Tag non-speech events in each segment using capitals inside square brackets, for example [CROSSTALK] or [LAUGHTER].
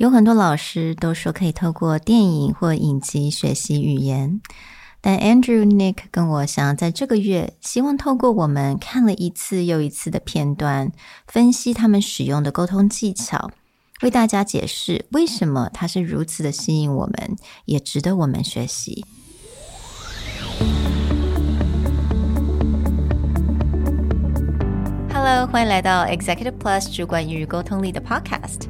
有很多老师都说可以透过电影或影集学习语言，但 Andrew、Nick 跟我想要在这个月，希望透过我们看了一次又一次的片段，分析他们使用的沟通技巧，为大家解释为什么它是如此的吸引我们，也值得我们学习。Hello，欢迎来到 Executive Plus 主管与沟通力的 Podcast。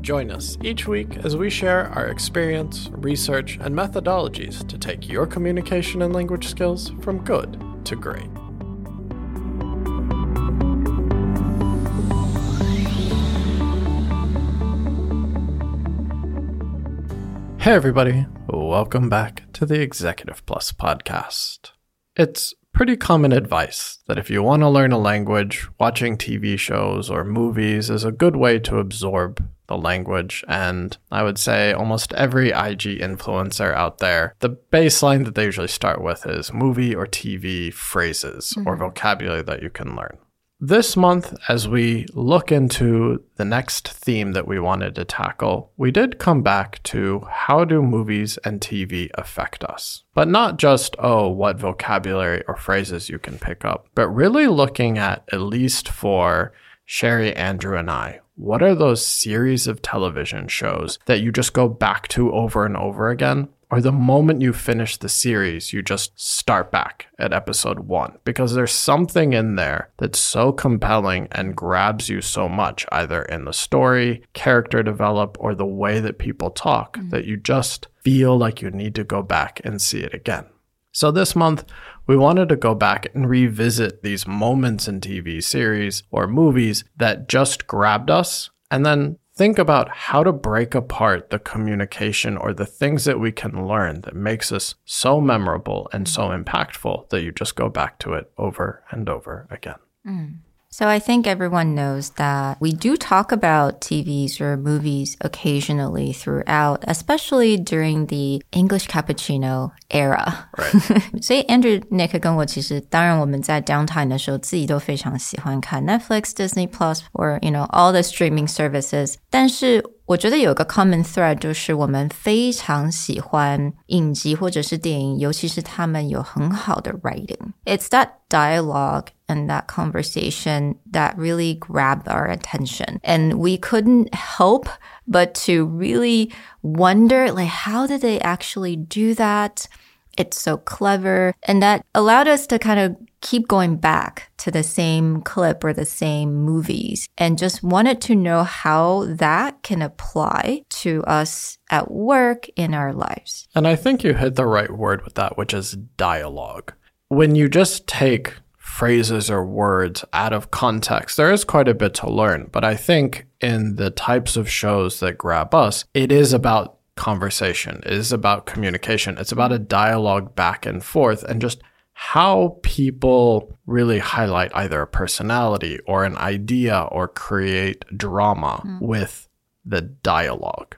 Join us each week as we share our experience, research, and methodologies to take your communication and language skills from good to great. Hey, everybody. Welcome back to the Executive Plus podcast. It's pretty common advice that if you want to learn a language, watching TV shows or movies is a good way to absorb the language. And I would say almost every IG influencer out there, the baseline that they usually start with is movie or TV phrases mm-hmm. or vocabulary that you can learn. This month, as we look into the next theme that we wanted to tackle, we did come back to how do movies and TV affect us? But not just, oh, what vocabulary or phrases you can pick up, but really looking at, at least for Sherry, Andrew, and I, what are those series of television shows that you just go back to over and over again or the moment you finish the series, you just start back at episode one because there's something in there that's so compelling and grabs you so much, either in the story, character develop, or the way that people talk, mm-hmm. that you just feel like you need to go back and see it again. So this month, we wanted to go back and revisit these moments in TV series or movies that just grabbed us and then think about how to break apart the communication or the things that we can learn that makes us so memorable and so impactful that you just go back to it over and over again. Mm. So I think everyone knows that we do talk about TVs or movies occasionally throughout, especially during the English cappuccino era. Right. [LAUGHS] 所以 Andrew Nick 跟我其实，当然我们在 downtime 的时候，自己都非常喜欢看 Netflix、Disney Plus or you know all the streaming services。但是 我觉得有个 common thread 就是我们非常喜欢影集或者是电影，尤其是他们有很好的 writing。It's that dialogue and that conversation that really grabbed our attention, and we couldn't help but to really wonder, like, how did they actually do that? It's so clever. And that allowed us to kind of keep going back to the same clip or the same movies and just wanted to know how that can apply to us at work in our lives. And I think you hit the right word with that, which is dialogue. When you just take phrases or words out of context, there is quite a bit to learn. But I think in the types of shows that grab us, it is about conversation. It is about communication. It's about a dialogue back and forth and just how people really highlight either a personality or an idea or create drama mm. with the dialogue,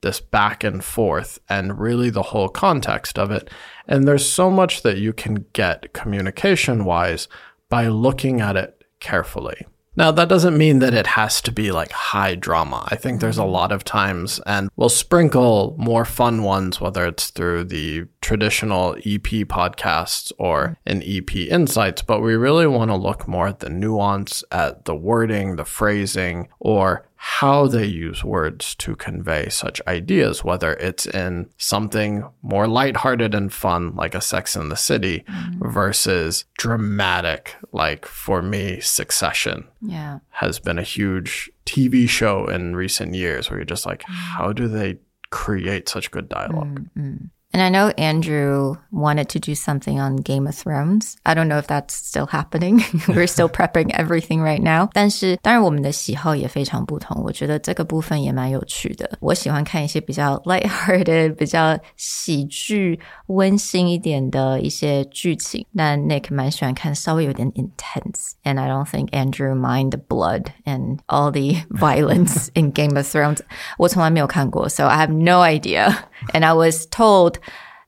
this back and forth, and really the whole context of it. And there's so much that you can get communication wise by looking at it carefully. Now, that doesn't mean that it has to be like high drama. I think there's a lot of times, and we'll sprinkle more fun ones, whether it's through the traditional EP podcasts or in EP insights, but we really want to look more at the nuance, at the wording, the phrasing, or how they use words to convey such ideas, whether it's in something more lighthearted and fun, like a Sex in the City, mm-hmm. versus dramatic, like for me, Succession. Yeah. Has been a huge TV show in recent years where you're just like, mm-hmm. how do they create such good dialog mm-hmm. And I know Andrew wanted to do something on Game of Thrones. I don't know if that's still happening. [LAUGHS] We're still [LAUGHS] prepping everything right now. 但是当然我们的喜好也非常不同，我觉得这个部分也蛮有趣的。我喜欢看一些比较 light-hearted、比较喜剧、温馨一点的一些剧情。那 [LAUGHS] Nick 蛮喜欢看稍微有点 intense。And I don't think Andrew mind the blood and all the violence in Game of Thrones. 我从来没有看过，so I have no idea. And I was told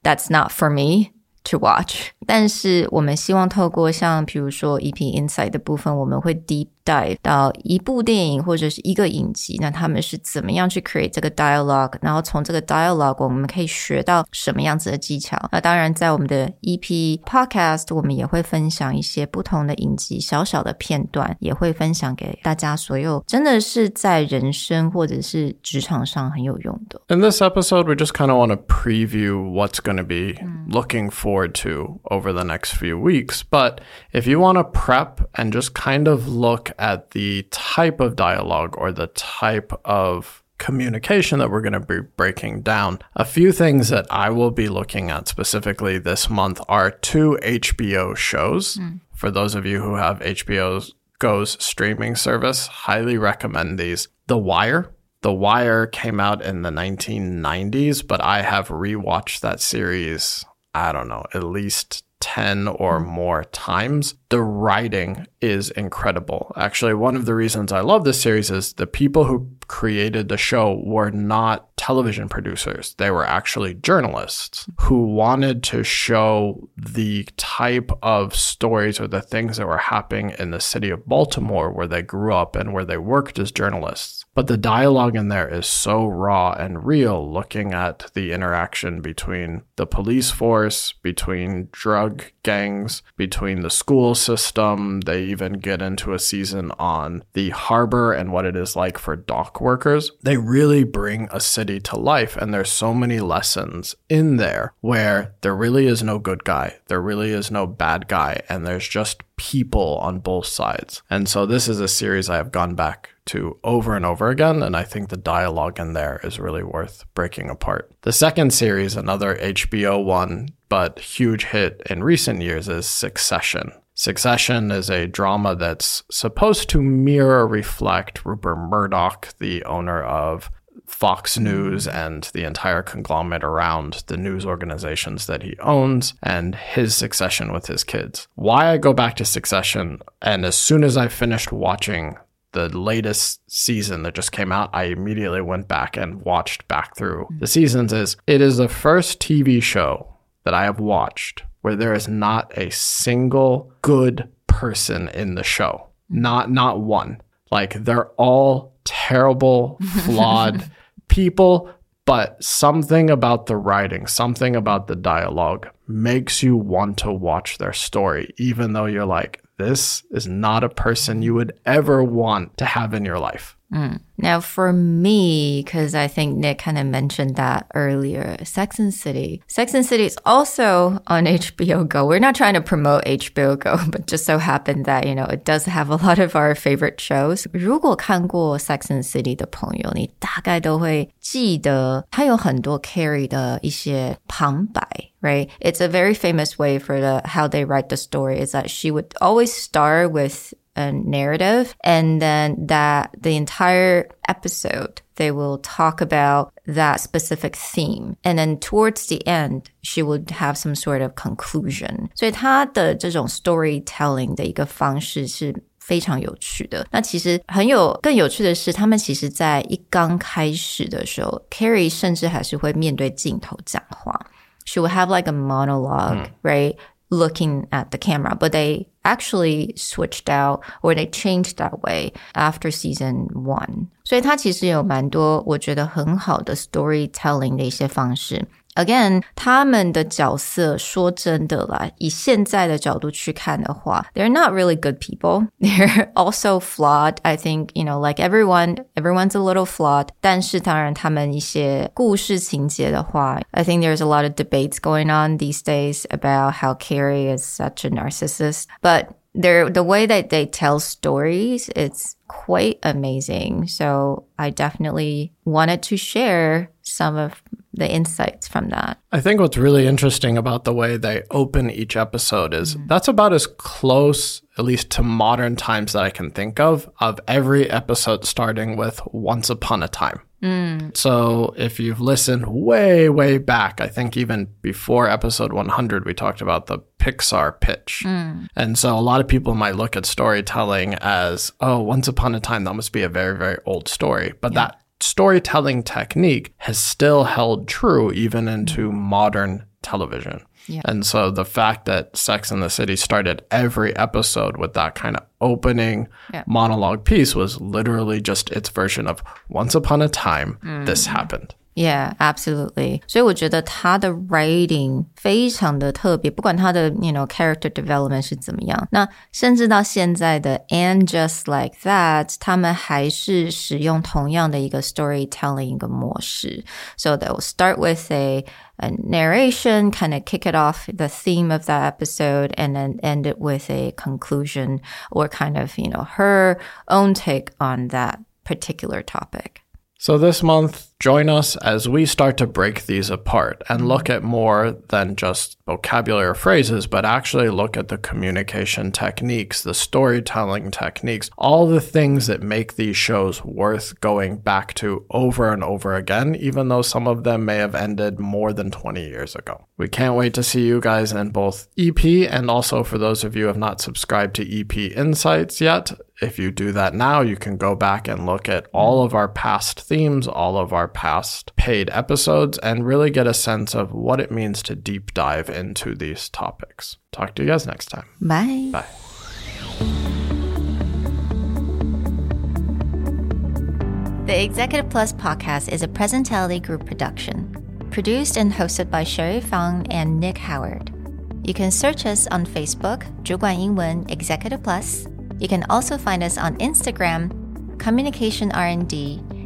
that's not for me to watch。但是我们希望透过像比如说 EP Insight 的部分，我们会 deep dive 到一部电影或者是一个影集，那他们是怎么样去 create 这个 dialogue，然后从这个 dialogue 我们可以学到什么样子的技巧。那当然，在我们的 EP podcast，我们也会分享一些不同的影集小小的片段，也会分享给大家所有真的是在人生或者是职场上很有用的。In this episode, we just kind of want to preview what's going to be looking forward to over the next few weeks. But if you want to prep and just kind of look at the type of dialogue or the type of communication that we're going to be breaking down. A few things that I will be looking at specifically this month are two HBO shows. Hmm. For those of you who have HBO's Go's streaming service, highly recommend these. The Wire. The Wire came out in the 1990s, but I have rewatched that series, I don't know, at least 10 or hmm. more times. The writing is incredible. Actually, one of the reasons I love this series is the people who created the show were not television producers. They were actually journalists who wanted to show the type of stories or the things that were happening in the city of Baltimore where they grew up and where they worked as journalists. But the dialogue in there is so raw and real, looking at the interaction between the police force, between drug gangs, between the school system. They even get into a season on the harbor and what it is like for dock workers. They really bring a city to life, and there's so many lessons in there where there really is no good guy, there really is no bad guy, and there's just people on both sides. And so this is a series I have gone back to over and over again, and I think the dialogue in there is really worth breaking apart. The second series, another HBO one, but huge hit in recent years, is Succession. Succession is a drama that's supposed to mirror reflect Rupert Murdoch, the owner of Fox News and the entire conglomerate around the news organizations that he owns and his succession with his kids. Why I go back to Succession, and as soon as I finished watching the latest season that just came out, I immediately went back and watched back through the seasons, is it is the first TV show that I have watched where there is not a single good person in the show. Not not one. Like they're all terrible, flawed [LAUGHS] people, but something about the writing, something about the dialogue makes you want to watch their story, even though you're like, this is not a person you would ever want to have in your life. Now, for me, because I think Nick kind of mentioned that earlier, Sex and City. Sex and City is also on [LAUGHS] HBO Go. We're not trying to promote HBO Go, [LAUGHS] but just so happened that, you know, it does have a [LAUGHS] lot of our favorite shows. 如果看过 Sex and City 的朋友，你大概都会记得它有很多 Carrie 的一些旁白。Right, it's a very famous way for the how they write the story is that she would always start with a narrative and then that the entire episode they will talk about that specific theme and then towards the end she would have some sort of conclusion 所以她的这种 storytelling 的一个方式是非常有趣的。那其实很有更有趣的是，他们其实在一刚开始的时候，Carrie 甚至还是会面对镜头讲话。She would have like a monologue, right? looking at the camera, but they actually switched out or they changed that way after season one. 所以它其实有蛮多我觉得很好的 storytelling 的一些方式。 Again，他们的角色说真的啦，以现在的角度去看的话，they're not really good people. [LAUGHS] They're also flawed. I think you know, like everyone, everyone's a little flawed. [LAUGHS] 但是当然，他们一些故事情节的话，I think there's a lot of debates going on these days about how Carrie is such a narcissist, but they're the way that they tell stories it's quite amazing so i definitely wanted to share some of the insights from that. I think what's really interesting about the way they open each episode is mm-hmm. that's about as close, at least to modern times that I can think of, of every episode starting with Once Upon a Time. Mm. So if you've listened way, way back, I think even before episode 100, we talked about the Pixar pitch. Mm. And so a lot of people might look at storytelling as, oh, once upon a time, that must be a very, very old story. But that storytelling technique has still held true even into mm-hmm. modern television. Yeah. And so the fact that Sex and the City started every episode with that kind of opening Yeah. monologue piece was literally just its version of once upon a time this mm-hmm. happened. Yeah, absolutely. 所以我觉得他的 writing 非常的特别，不管他的 you know character development 是怎么样，那甚至到现在的 and just like that，他们还是使用同样的一个 storytelling 一个模式。So they will start with a a narration, kind of kick it off the theme of that episode, and then end it with a conclusion or kind of you know her own take on that particular topic. So this month, join us as we start to break these apart and mm-hmm. look at more than just vocabulary or phrases, but actually look at the communication techniques, the storytelling techniques, all the things that make these shows worth going back to over and over again, even though some of them may have ended more than 20 years ago. We can't wait to see you guys in both EP and also for those of you who have not subscribed to EP Insights yet, if you do that now, you can go back and look at all mm-hmm. of our past themes, all of our past paid episodes, and really get a sense of what it means to deep dive into these topics. Talk to you guys next time. Bye. Bye. The Executive Plus podcast is a Presentality Group production, produced and hosted by Sherry Fang and Nick Howard. You can search us on Facebook, 主管英文 Executive Plus. You can also find us on Instagram, Communication R&D,